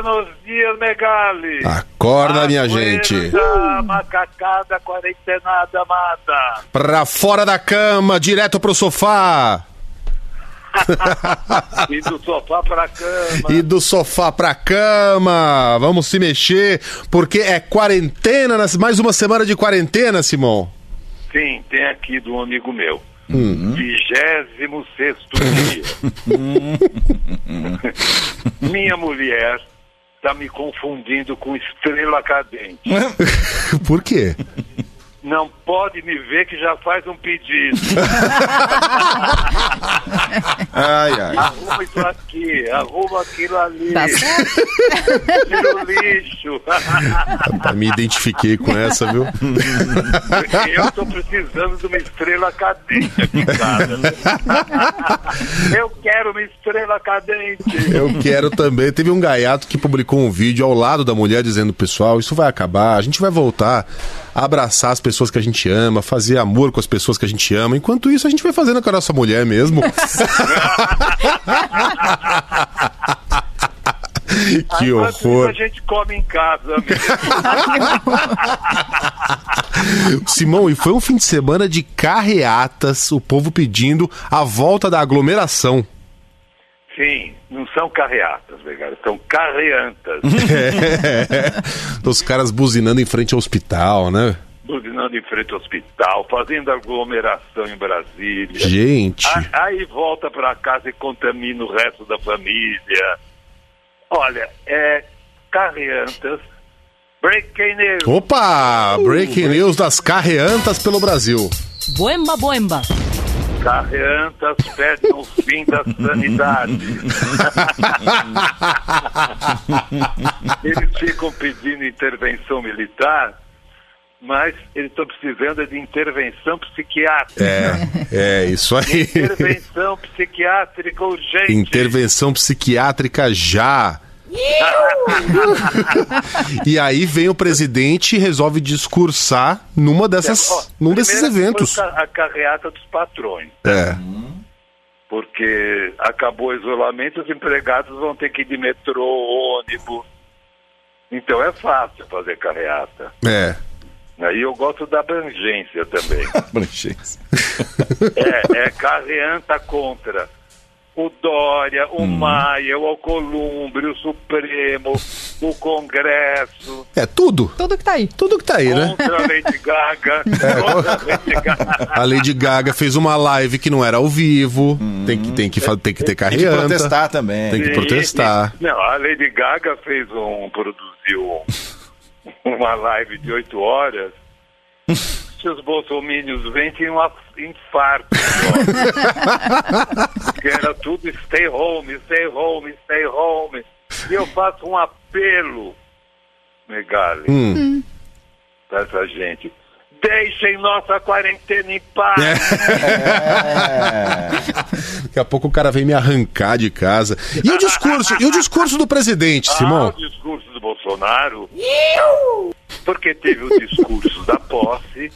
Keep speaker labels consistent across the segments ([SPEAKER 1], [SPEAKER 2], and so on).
[SPEAKER 1] Buenos dias, Megali.
[SPEAKER 2] Acorda, minha gente.
[SPEAKER 1] macacada quarentenada amada.
[SPEAKER 2] Pra fora da cama, direto pro sofá.
[SPEAKER 1] e do sofá pra cama.
[SPEAKER 2] E do sofá pra cama. Vamos se mexer, porque é quarentena, mais uma semana de quarentena, Simão.
[SPEAKER 1] Sim, tem aqui do amigo meu. Vigésimo sexto dia. Minha mulher tá me confundindo com estrela cadente.
[SPEAKER 2] Por quê?
[SPEAKER 1] Não pode me ver que já faz um pedido.
[SPEAKER 3] ai, ai.
[SPEAKER 1] Arruma isso aqui, arruma aquilo ali.
[SPEAKER 4] Tá certo?
[SPEAKER 1] Tira o lixo.
[SPEAKER 2] Me identifiquei com essa, viu?
[SPEAKER 1] Eu tô precisando de uma estrela cadente aqui, cara. Eu quero uma estrela cadente.
[SPEAKER 2] Eu quero também. Teve um gaiato que publicou um vídeo ao lado da mulher dizendo: pessoal, isso vai acabar, a gente vai voltar abraçar as pessoas que a gente ama, fazer amor com as pessoas que a gente ama. Enquanto isso, a gente vai fazendo com a nossa mulher mesmo. que horror.
[SPEAKER 1] a gente come em casa
[SPEAKER 2] Simão, e foi um fim de semana de carreatas, o povo pedindo a volta da aglomeração.
[SPEAKER 1] Sim, são carreatas, legal, são carreantas.
[SPEAKER 2] É. Os caras buzinando em frente ao hospital, né?
[SPEAKER 1] Buzinando em frente ao hospital, fazendo aglomeração em Brasília.
[SPEAKER 2] Gente.
[SPEAKER 1] Aí volta para casa e contamina o resto da família. Olha, é carreantas. Breaking news.
[SPEAKER 2] Opa! Breaking news das carreantas pelo Brasil.
[SPEAKER 4] Boemba, boemba.
[SPEAKER 1] Carreantas pedem o fim da sanidade. eles ficam pedindo intervenção militar, mas eles estão precisando de intervenção psiquiátrica.
[SPEAKER 2] É, é isso aí.
[SPEAKER 1] Intervenção psiquiátrica urgente.
[SPEAKER 2] Intervenção psiquiátrica já. E aí vem o presidente e resolve discursar numa dessas,
[SPEAKER 1] Ó,
[SPEAKER 2] num desses eventos.
[SPEAKER 1] A carreata dos patrões.
[SPEAKER 2] É.
[SPEAKER 1] Porque acabou o isolamento, os empregados vão ter que ir de metrô, ônibus. Então é fácil fazer carreata.
[SPEAKER 2] É.
[SPEAKER 1] Aí eu gosto da abrangência também.
[SPEAKER 3] Abrangência.
[SPEAKER 1] é, é carreanta contra o Dória, o Maia, o Alcolumbre, o Supremo, o Congresso,
[SPEAKER 2] É tudo.
[SPEAKER 4] Tudo que tá aí.
[SPEAKER 2] Tudo que tá aí, né?
[SPEAKER 1] contra a Lady Gaga, contra a Lady Gaga.
[SPEAKER 2] A Lady Gaga fez uma live que não era ao vivo. Tem que, tem que, tem que ter
[SPEAKER 3] Tem que protestar também.
[SPEAKER 2] Tem que protestar.
[SPEAKER 1] E- e- não, a Lady Gaga fez um, produziu um- uma live de oito horas. Se os bolsomínios vêm, tem um infarto. Porque era tudo stay home, stay home, stay home. E eu faço um apelo, Megali,
[SPEAKER 2] Hum.
[SPEAKER 1] pra essa gente. Deixem nossa quarentena em paz.
[SPEAKER 2] Daqui a pouco o cara vem me arrancar de casa. E o discurso? E o discurso do presidente,
[SPEAKER 1] Ah,
[SPEAKER 2] Simão?
[SPEAKER 1] o discurso do Bolsonaro Porque teve o discurso da posse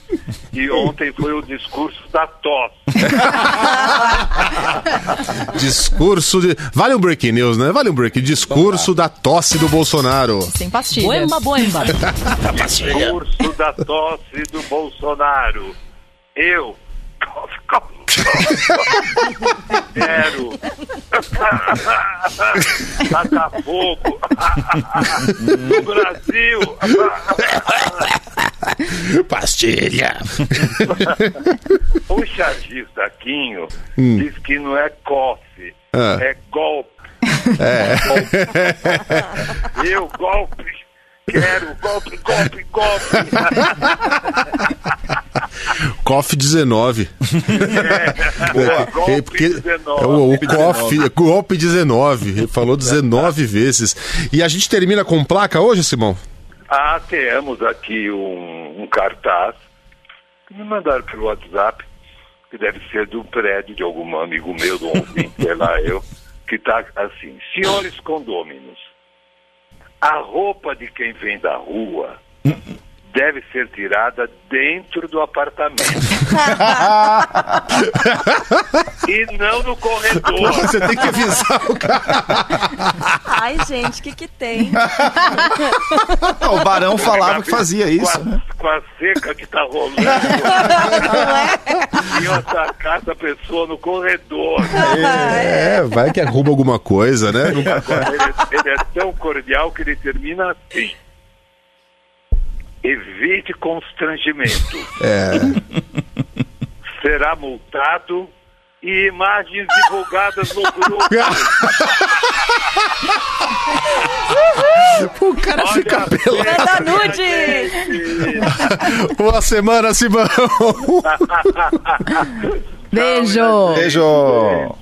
[SPEAKER 1] e ontem foi o discurso da tosse.
[SPEAKER 2] Discurso de. Vale um break news, né? Vale um break. Discurso da tosse do Bolsonaro.
[SPEAKER 5] Sem pastilhas.
[SPEAKER 4] Boemba, boemba.
[SPEAKER 1] Discurso da tosse do Bolsonaro. Eu. Quero. Tacar fogo. No Brasil.
[SPEAKER 2] Pastilha.
[SPEAKER 1] O chargista Quinho diz que não é coffee,
[SPEAKER 2] Ah.
[SPEAKER 1] é golpe.
[SPEAKER 2] É.
[SPEAKER 1] Eu, golpe. Quero golpe, golpe, golpe.
[SPEAKER 2] COF 19.
[SPEAKER 1] Boa, golpe
[SPEAKER 2] É, porque
[SPEAKER 1] 19.
[SPEAKER 2] é o, o COF, golpe 19. Ele falou 19 vezes. E a gente termina com placa hoje, Simão?
[SPEAKER 1] Ah, temos aqui um, um cartaz que me mandaram pelo WhatsApp, que deve ser do prédio de algum amigo meu, do ouvinte, sei lá eu, que está assim, senhores condôminos, a roupa de quem vem da rua deve ser tirada dentro do apartamento. e não no corredor.
[SPEAKER 2] Você tem que avisar o cara.
[SPEAKER 5] Ai, gente, o que que tem?
[SPEAKER 3] O Barão falava que fazia isso,
[SPEAKER 1] com a,
[SPEAKER 3] né?
[SPEAKER 1] com a seca que tá rolando. Iam atacar essa pessoa no corredor.
[SPEAKER 2] É, vai que arruma alguma coisa, né?
[SPEAKER 1] Agora, ele, é- ele é tão cordial que ele termina assim. Evite constrangimento.
[SPEAKER 2] É.
[SPEAKER 1] Será multado e imagens divulgadas no grupo.
[SPEAKER 2] O cara
[SPEAKER 1] Olha
[SPEAKER 2] fica pelado.
[SPEAKER 5] Manda nude!
[SPEAKER 2] Boa semana, Simão.
[SPEAKER 5] Beijo!
[SPEAKER 3] Beijo.